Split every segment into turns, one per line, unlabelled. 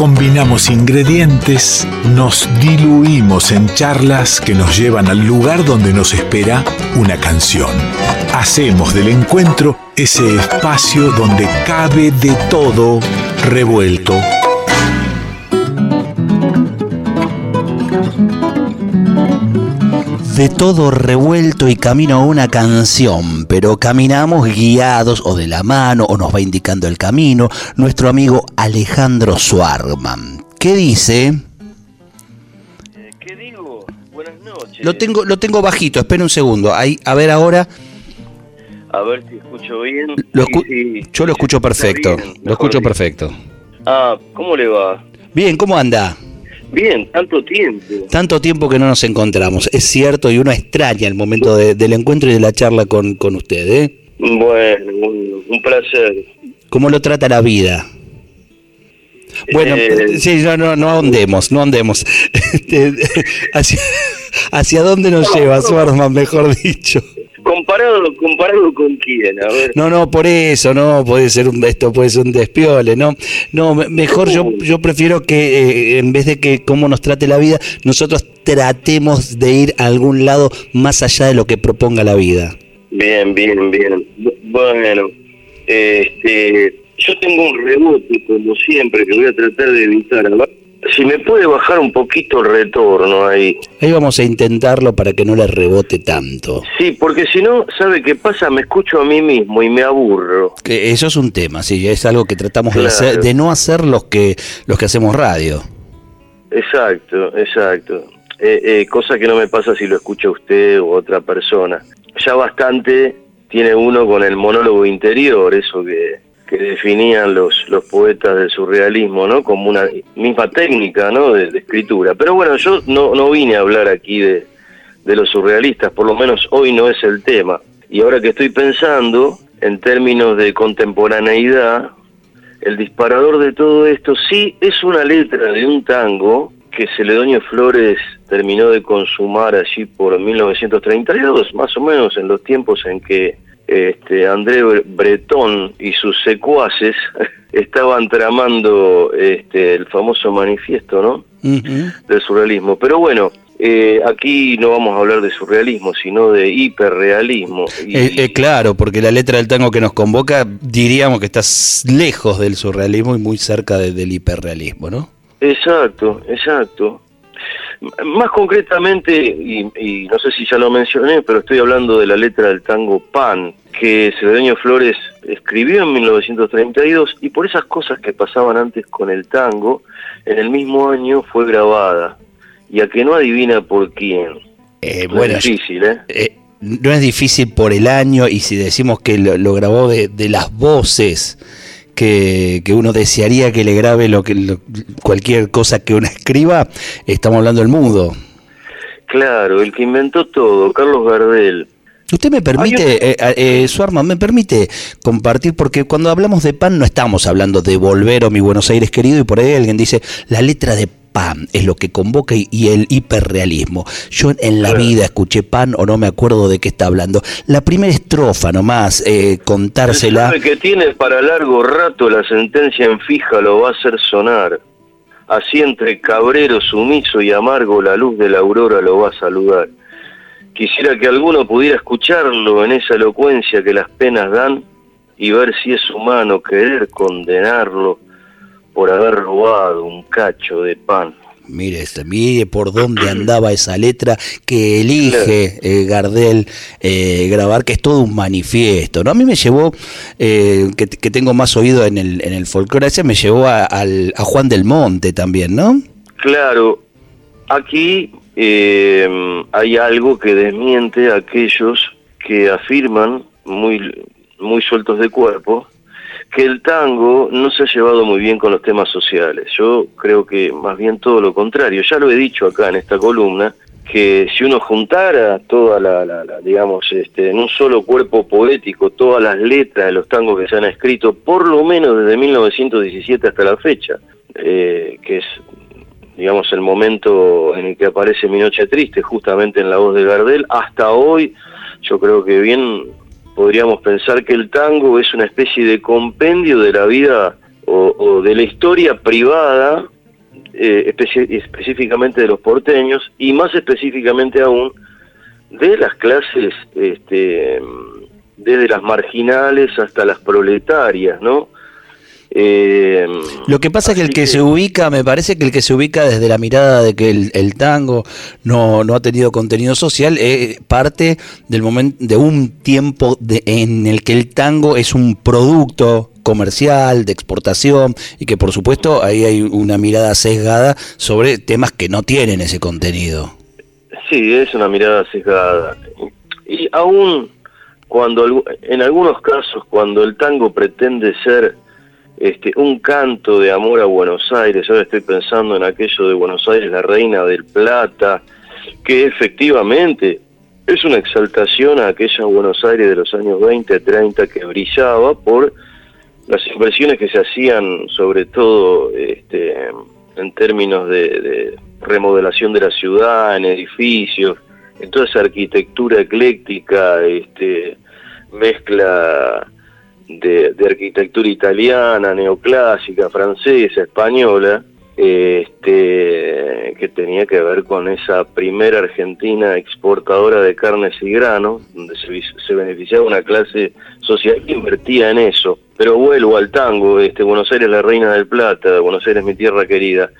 Combinamos ingredientes, nos diluimos en charlas que nos llevan al lugar donde nos espera una canción. Hacemos del encuentro ese espacio donde cabe de todo revuelto
de todo revuelto y camino a una canción, pero caminamos guiados o de la mano o nos va indicando el camino nuestro amigo Alejandro Suarman. ¿Qué dice?
¿Qué digo? Buenas noches.
Lo tengo, lo tengo bajito, espera un segundo. Ahí, a ver ahora.
A ver si escucho bien.
yo lo escucho perfecto. lo escucho perfecto.
Ah, ¿cómo le va?
Bien, ¿cómo anda?
Bien, tanto tiempo.
Tanto tiempo que no nos encontramos, es cierto, y uno extraña el momento del encuentro y de la charla con, con usted, ¿eh?
Bueno, un, placer.
¿Cómo lo trata la vida? Bueno, eh, sí, no, no, no ahondemos, no ahondemos. Este, hacia, ¿Hacia dónde nos lleva, Suarman, mejor dicho?
Comparado comparado con quién a ver.
No no por eso no puede ser un esto puede ser un despiole no no mejor yo yo prefiero que eh, en vez de que cómo nos trate la vida nosotros tratemos de ir a algún lado más allá de lo que proponga la vida.
Bien bien bien. Bueno este yo tengo un rebote como siempre que voy a tratar de evitar si me puede bajar un poquito el retorno ahí.
Ahí vamos a intentarlo para que no le rebote tanto.
Sí, porque si no, ¿sabe qué pasa? Me escucho a mí mismo y me aburro.
Que eso es un tema, sí, es algo que tratamos de, hacer, de no hacer los que, los que hacemos radio.
Exacto, exacto. Eh, eh, cosa que no me pasa si lo escucha usted u otra persona. Ya bastante tiene uno con el monólogo interior, eso que que definían los, los poetas del surrealismo, ¿no? Como una misma técnica, ¿no? De, escritura. Pero bueno, yo no, no vine a hablar aquí de, de los surrealistas, por lo menos hoy no es el tema. Y ahora que estoy pensando en términos de contemporaneidad, el disparador de todo esto sí es una letra de un tango que Celedonio Flores terminó de consumar allí por 1932, más o menos en los tiempos en que este, André Bretón y sus secuaces estaban tramando este, el famoso manifiesto ¿no? del surrealismo. Pero bueno, eh, aquí no vamos a hablar de surrealismo, sino de hiperrealismo.
Eh, eh, claro, porque la letra del tango que nos convoca diríamos que está lejos del surrealismo y muy cerca del hiperrealismo, ¿no?
Exacto, exacto. Más concretamente, y, no sé si ya lo mencioné, pero estoy hablando de la letra del tango Pan, que Cedeño Flores escribió en 1932 y por esas cosas que pasaban antes con el tango, en el mismo año fue grabada. Y a que no adivina por quién.
Eh, bueno, es difícil, ¿eh? ¿eh? No es difícil por el año y si decimos que lo, grabó de, de las voces que, uno desearía que le grabe lo que cualquier cosa que uno escriba, estamos hablando del mudo.
Claro, el que inventó todo, Carlos Gardel.
Usted me permite, eh, eh, su arma, me permite compartir, porque cuando hablamos de pan no estamos hablando de volver o mi Buenos Aires querido y por ahí alguien dice la letra de pan es lo que convoca y, el hiperrealismo. Yo en la vida escuché pan o no me acuerdo de qué está hablando. La primera estrofa nomás, eh, contársela.
que tiene para largo rato la sentencia en fija lo va a hacer sonar. Así entre cabrero sumiso y amargo la luz de la aurora lo va a saludar. Quisiera que alguno pudiera escucharlo en esa elocuencia que las penas dan y ver si es humano querer condenarlo por haber robado un cacho de pan.
Mire, este, mire por dónde andaba esa letra que elige eh, Gardel eh, grabar, que es todo un manifiesto. ¿no? A mí me llevó, eh, que, tengo más oído en el, en el folclore, ese me llevó a, a, Juan del Monte también, ¿no?
Claro, aquí hay algo que desmiente a aquellos que afirman, muy, muy sueltos de cuerpo, que el tango no se ha llevado muy bien con los temas sociales. Yo creo que más bien todo lo contrario. Ya lo he dicho acá en esta columna, que si uno juntara toda la, digamos, este, en un solo cuerpo poético, todas las letras de los tangos que se han escrito, por lo menos desde 1917 hasta la fecha, eh, que es, digamos, el momento en el que aparece Mi Noche Triste, justamente en la voz de Gardel, hasta hoy, yo creo que bien podríamos pensar que el tango es una especie de compendio de la vida o, de la historia privada, eh, específicamente de los porteños, y más específicamente aún de las clases, este, desde las marginales hasta las proletarias, ¿no?
Eh, Lo que pasa es que el que, se ubica, me parece que el que se ubica desde la mirada de que el, tango no, no, ha tenido contenido social, es eh, parte del momento de un tiempo de, en el que el tango es un producto comercial, de exportación, y que por supuesto ahí hay una mirada sesgada sobre temas que no tienen ese contenido.
Sí, es una mirada sesgada. Y aún cuando, en algunos casos, cuando el tango pretende ser este, un canto de amor a Buenos Aires, ahora estoy pensando en aquello de Buenos Aires, la reina del Plata, que efectivamente es una exaltación a aquella Buenos Aires de los años 20, 30 que brillaba por las inversiones que se hacían, sobre todo este, en términos de, remodelación de la ciudad, en edificios, en toda esa arquitectura ecléctica, este, mezcla de, arquitectura italiana, neoclásica, francesa, española, este, que tenía que ver con esa primera Argentina exportadora de carnes y granos, donde se, se beneficiaba una clase social que invertía en eso. Pero vuelvo al tango, este, Buenos Aires la reina del plata, Buenos Aires mi tierra querida.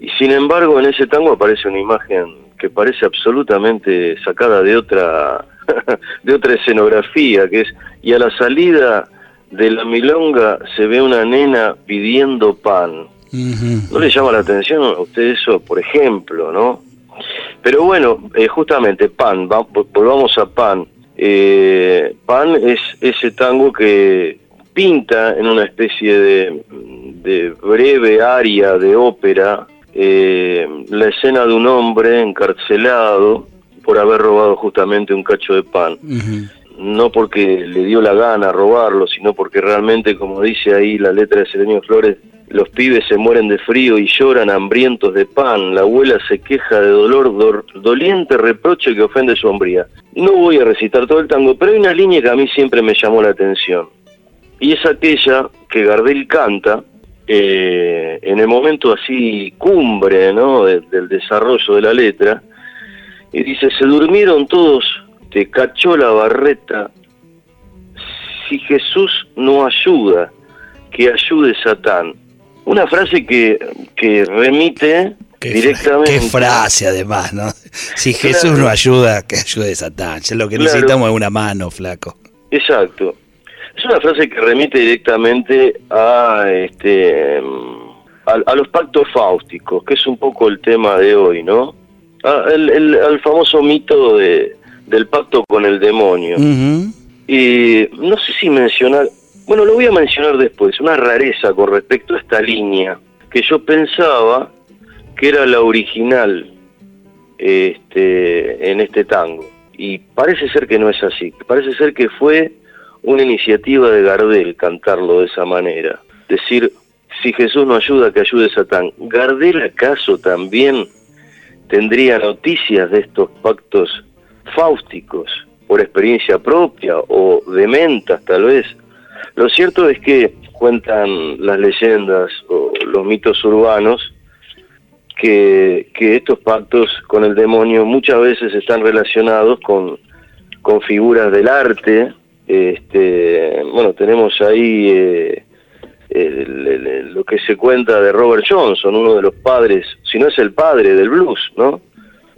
Y sin embargo en ese tango aparece una imagen que parece absolutamente sacada de otra de otra escenografía, que es, y a la salida de la milonga se ve una nena pidiendo pan. ¿No le llama la atención a usted eso, por ejemplo, no? Pero bueno, eh, justamente pan, volvamos a pan. Eh, pan es ese tango que pinta en una especie de, de breve área de ópera eh, la escena de un hombre encarcelado por haber robado justamente un cacho de pan. No porque le dio la gana robarlo, sino porque realmente, como dice ahí la letra de Serenio Flores, los pibes se mueren de frío y lloran hambrientos de pan. La abuela se queja de dolor, doliente reproche que ofende su hombría. No voy a recitar todo el tango, pero hay una línea que a mí siempre me llamó la atención. Y es aquella que Gardel canta eh, en el momento así cumbre ¿no? del desarrollo de la letra, y dice, se durmieron todos, te cachó la barreta, si Jesús no ayuda, que ayude Satán. Una frase que, que remite directamente...
Qué frase además, ¿no? Si Jesús no ayuda, que ayude Satán. Ya lo que necesitamos es una mano, flaco.
Exacto. Es una frase que remite directamente a este a, los pactos fáusticos, que es un poco el tema de hoy, ¿no? El, al famoso mito de, del pacto con el demonio. Y no sé si mencionar, bueno, lo voy a mencionar después, una rareza con respecto a esta línea, que yo pensaba que era la original este, en este tango. Y parece ser que no es así, parece ser que fue una iniciativa de Gardel cantarlo de esa manera. Decir, si Jesús no ayuda, que ayude Satán. ¿Gardel acaso también tendría noticias de estos pactos fáusticos por experiencia propia o de mentas tal vez? Lo cierto es que cuentan las leyendas o los mitos urbanos que, que estos pactos con el demonio muchas veces están relacionados con, con figuras del arte, este, bueno, tenemos ahí eh, lo que se cuenta de Robert Johnson, uno de los padres, si no es el padre del blues, ¿no?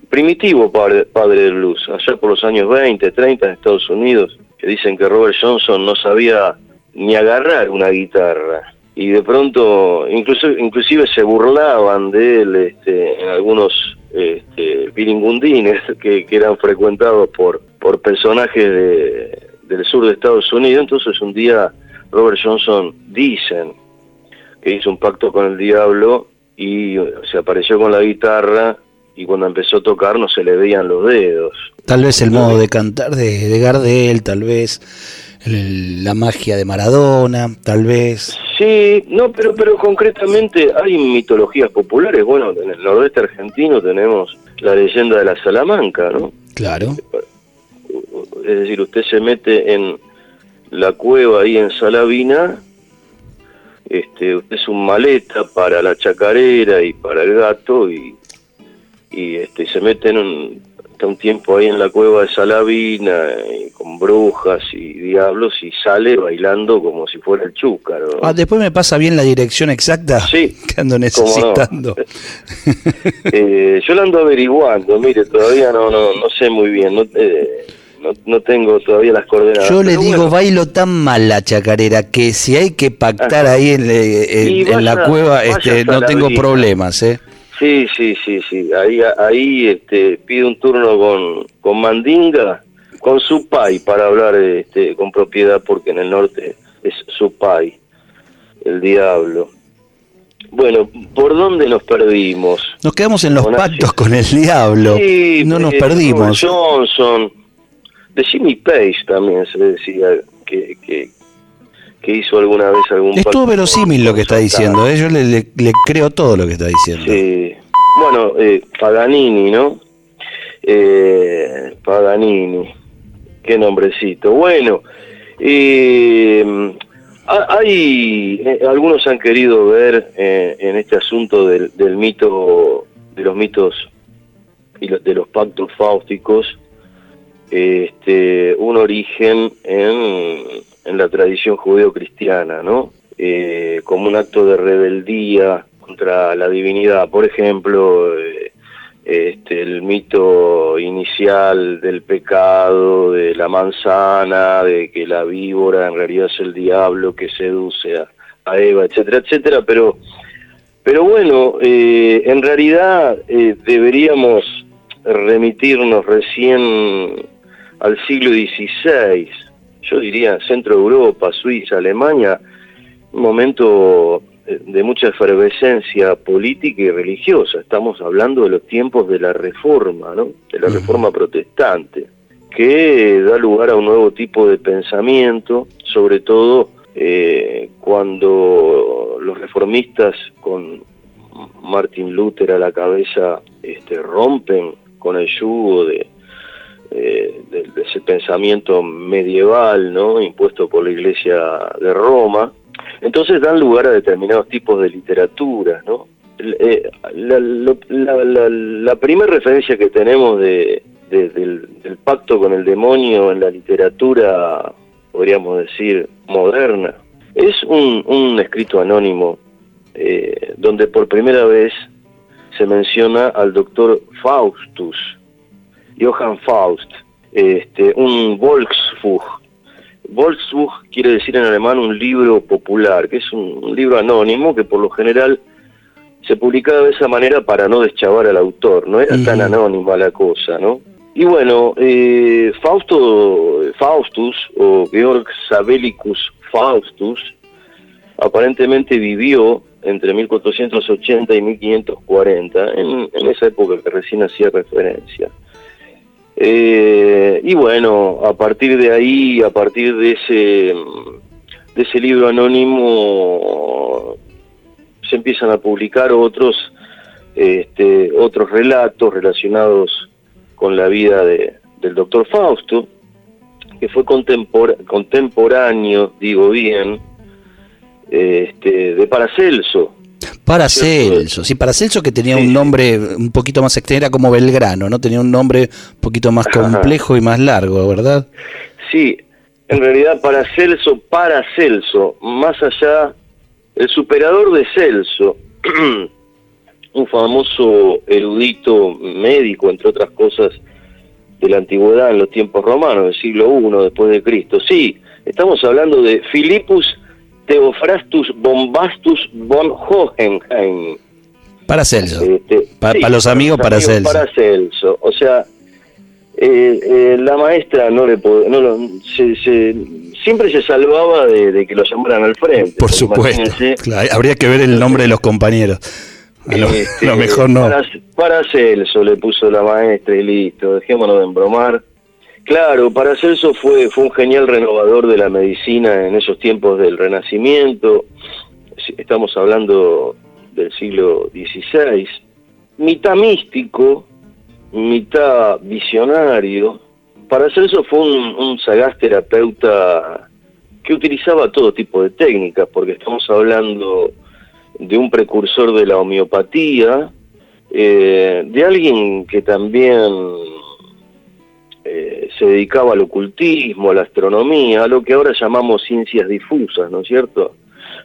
Primitivo padre, padre del blues, allá por los años 20, 30 en Estados Unidos, que dicen que Robert Johnson no sabía ni agarrar una guitarra y de pronto incluso inclusive se burlaban de él este, en algunos este, piringundines que, que eran frecuentados por por personajes de, del sur de Estados Unidos, entonces un día Robert Johnson dicen que hizo un pacto con el diablo y se apareció con la guitarra y cuando empezó a tocar no se le veían los dedos.
Tal vez el modo de cantar de, de Gardel, tal vez la magia de Maradona, tal vez.
Sí, no, pero pero concretamente hay mitologías populares. Bueno, en el nordeste argentino tenemos la leyenda de la Salamanca, ¿no?
Claro
es decir, usted se mete en la cueva ahí en Salavina este, usted es un maleta para la chacarera y para el gato y, y este, se meten un, está un tiempo ahí en la cueva de Salavina y con brujas y diablos y sale bailando como si fuera el chúcaro.
Ah, después me pasa bien la dirección exacta
Sí,
que ando
no.
necesitando.
Eh, yo lo ando averiguando, mire, todavía no no, no sé muy bien, no, eh, no, no tengo todavía las coordenadas.
Yo le digo,
bueno,
bailo tan mal la chacarera que si hay que pactar
Ajá.
ahí en, eh, en- la cueva, este, no tengo problemas, ¿eh?
Sí, sí, sí, sí. Ahí, ahí este, pide un turno con, con Mandinga, con Supay, para hablar este, con propiedad, porque en el norte es Supay, el diablo. Bueno, ¿por dónde nos perdimos?
Nos quedamos en los
Con
pactos con el diablo.
Sí,
no nos
eh,
perdimos.
Johnson, de Jimmy Page también se decía que, que, que hizo alguna vez algún
Es todo verosímil lo que está diciendo, ¿eh? yo le, le- le creo todo lo que está diciendo.
Sí. Bueno, eh, Paganini, ¿no? Eh, Paganini. Qué nombrecito. Bueno, eh, ha- hay eh, algunos han querido ver eh, en este asunto del, del mito, de los mitos y de los pactos fáusticos, este, un origen en, la tradición judeo-cristiana, ¿no? Eh, como un acto de rebeldía contra la divinidad. Por ejemplo, eh, este, el mito inicial del pecado, de la manzana, de que la víbora en realidad es el diablo que seduce a, a Eva, etcétera, etcétera. Pero, pero bueno, eh, en realidad eh, deberíamos remitirnos recién al siglo XVI, yo diría Centro Europa, Suiza, Alemania, un momento eh, de mucha efervescencia política y religiosa. Estamos hablando de los tiempos de la Reforma, ¿no? De la. Reforma protestante, que da lugar a un nuevo tipo de pensamiento, sobre todo eh, cuando los reformistas con Martin Luther a la cabeza este, rompen con el yugo de, de, ese pensamiento medieval, ¿no? impuesto por la Iglesia de Roma. Entonces dan lugar a determinados tipos de literatura, ¿no? Eh, la, la- la- primera referencia que tenemos de- del, del pacto con el demonio en la literatura, podríamos decir, moderna, es un, un escrito anónimo eh, donde por primera vez se menciona al doctor Faustus, Johann Faust, este, un Volksbuch. Volksbuch quiere decir en alemán un libro popular, que es un, libro anónimo que por lo general se publicaba de esa manera para no deschavar al autor, no era tan anónima la cosa, ¿no? Y bueno, eh, Fausto, Faustus o Georg Sabelicus Faustus aparentemente vivió entre 1480 y 1540, en, en esa época que recién hacía referencia. Eh, y bueno, a partir de ahí, a partir de ese, de ese libro anónimo, se empiezan a publicar otros, este, otros relatos relacionados con la vida de- del doctor Fausto, que fue contempor- contemporáneo, digo bien, este, de Paracelso.
Paracelso, sí, Paracelso que tenía
Sí,
un nombre un poquito más extenso, era como Belgrano, ¿no? Tenía un nombre un poquito más
Ajá.
complejo y más largo, ¿verdad?
Sí, en realidad Paracelso, Paracelso, más allá, el superador de Celso, un famoso erudito médico, entre otras cosas, de la antigüedad en los tiempos romanos, del siglo I después de Cristo. Sí, estamos hablando de Philippus Theophrastus Bombastus von Hohenheim.
Paracelso.
Este,
Pa- pa' los amigos, Paracelso.
Paracelso. O sea, eh, eh, la maestra no le pod- no lo- se- se- siempre se salvaba de, de que lo llamaran al frente.
Por supuesto. Claro, habría que ver el nombre de los compañeros. A lo,
este,
lo mejor no.
Para- Paracelso le puso la maestra y listo, dejémonos de embromar. Claro, Paracelso fue, fue un genial renovador de la medicina en esos tiempos del Renacimiento. Estamos hablando del siglo XVI. Mitad místico, mitad visionario. Paracelso fue un, un sagaz terapeuta que utilizaba todo tipo de técnicas, porque estamos hablando de un precursor de la homeopatía, eh, de alguien que también eh, se dedicaba al ocultismo, a la astronomía, a lo que ahora llamamos ciencias difusas, ¿no es cierto?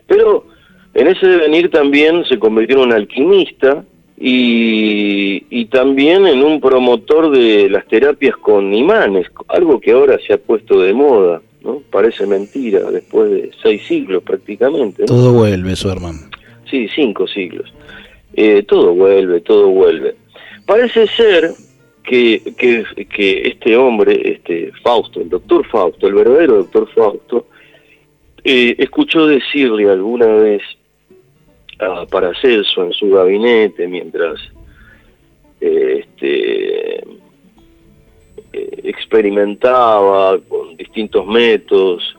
Pero en ese devenir también se convirtió en un alquimista y, y también en un promotor de las terapias con imanes, algo que ahora se ha puesto de moda, ¿no? Parece mentira, después de seis siglos prácticamente.
Todo vuelve, su hermano.
Sí, cinco siglos. Eh, todo vuelve, todo vuelve. Parece ser que, este hombre, este Fausto, el doctor Fausto, el verdadero doctor Fausto, eh, escuchó decirle alguna vez a Paracelso en su gabinete mientras eh, este, eh, experimentaba con distintos métodos,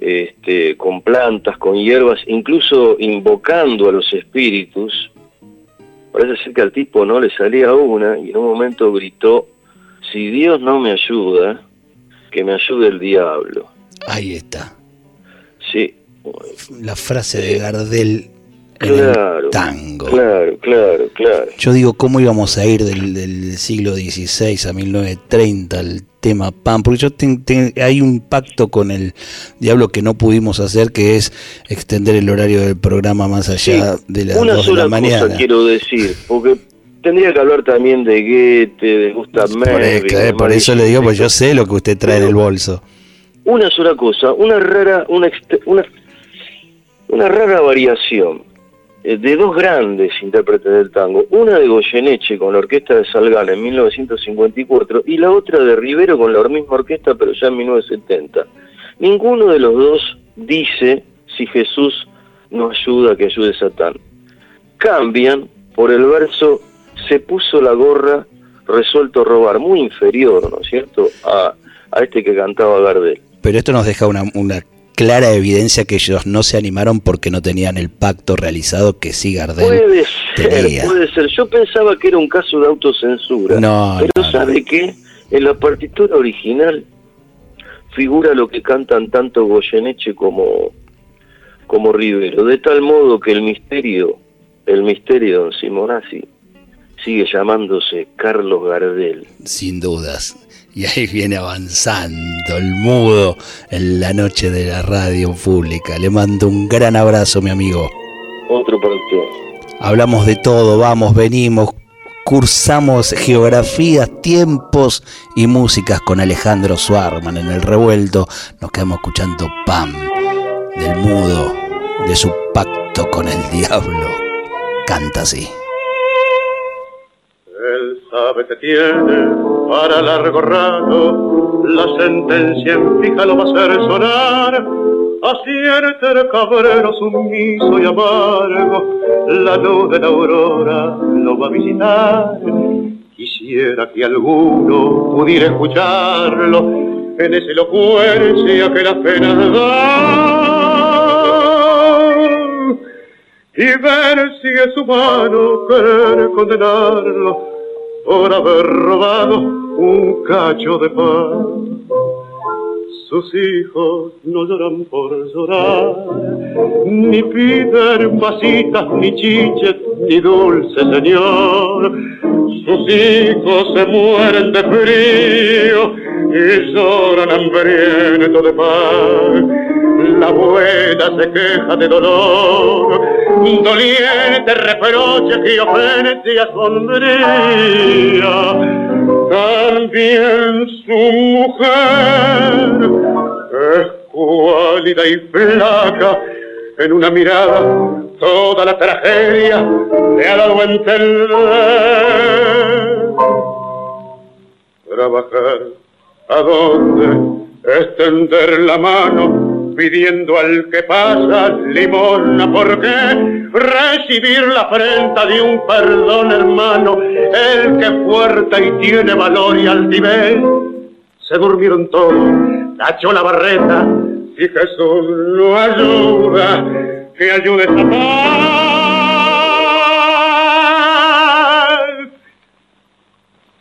este, con plantas, con hierbas, incluso invocando a los espíritus. Parece ser que al tipo no le salía una y en un momento gritó, si Dios no me ayuda, que me ayude el diablo.
Ahí está.
Sí.
La frase de Gardel
claro,
tango.
Claro, claro, claro.
Yo digo, ¿cómo íbamos a ir del, del siglo XVI a 1930 al tema PAN? Porque yo hay un pacto con el diablo que no pudimos hacer, que es extender el horario del programa más allá de las
una
2
sola
de la mañana.
cosa quiero decir, porque tendría que hablar también de Goethe, de Gustav Mahler. de
por eso le digo, pues yo sé lo que usted trae en el bolso.
Una sola cosa, una rara, una, una, una rara variación eh, de dos grandes intérpretes del tango, una de Goyeneche con la orquesta de Salgana en 1954 y la otra de Rivero con la misma orquesta pero ya en 1970. Ninguno de los dos dice si Jesús no ayuda, que ayude Satán. Cambian por el verso se puso la gorra resuelto robar, muy inferior, ¿no es cierto?, a, a este que cantaba Gardel.
Pero esto nos deja una clara evidencia que ellos no se animaron porque no tenían el pacto realizado que sí Gardel
Puede ser,
tenía.
puede ser. Yo pensaba que era un caso de autocensura.
No,
pero
no, no.
¿sabe qué? En la partitura original figura lo que cantan tanto Goyeneche como, como Rivero, de tal modo que el misterio, el misterio de Don Simonazzi, sigue llamándose Carlos Gardel.
Sin dudas. Y ahí viene avanzando el mudo en la noche de la radio pública. Le mando un gran abrazo, mi amigo.
Otro para usted.
Hablamos de todo, vamos, venimos, cursamos geografías, tiempos y músicas con Alejandro Suarman en el revuelto. Nos quedamos escuchando Pam del mudo, de su pacto con el diablo. Canta así.
Él sabe que tiene para largo rato la sentencia en fija lo va a hacer sonar. Acierte el cabrero sumiso y amargo, la luz de la aurora lo va a visitar. Quisiera que alguno pudiera escucharlo en esa elocuencia que la pena da y ver si es humano querer condenarlo por haber robado un cacho de pan. Sus hijos no lloran por llorar, ni piden pasitas, ni chiches, ni dulce señor. Sus hijos se mueren de frío y lloran hambrientos de pan. La abuela se queja de dolor, doliente reproche que ofende a sombría. También su mujer es cuálida y flaca, en una mirada toda la tragedia le ha dado entender. Trabajar, ¿a dónde? Extender la mano pidiendo al que pasa limosna, ¿por qué? Recibir la afrenta de un perdón hermano, el que fuerte y tiene valor y altivez. Se durmieron todos, tachó la barreta, y Jesús lo ayuda, que ayude esa paz.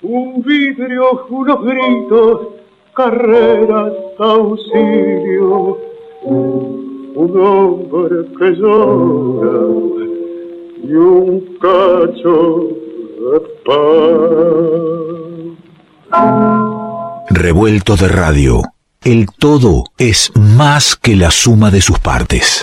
Un vidrio, unos gritos, carreras, auxilio. Un hombre que llora y un cacho de pan.
Revuelto de radio. El todo es más que la suma de sus partes.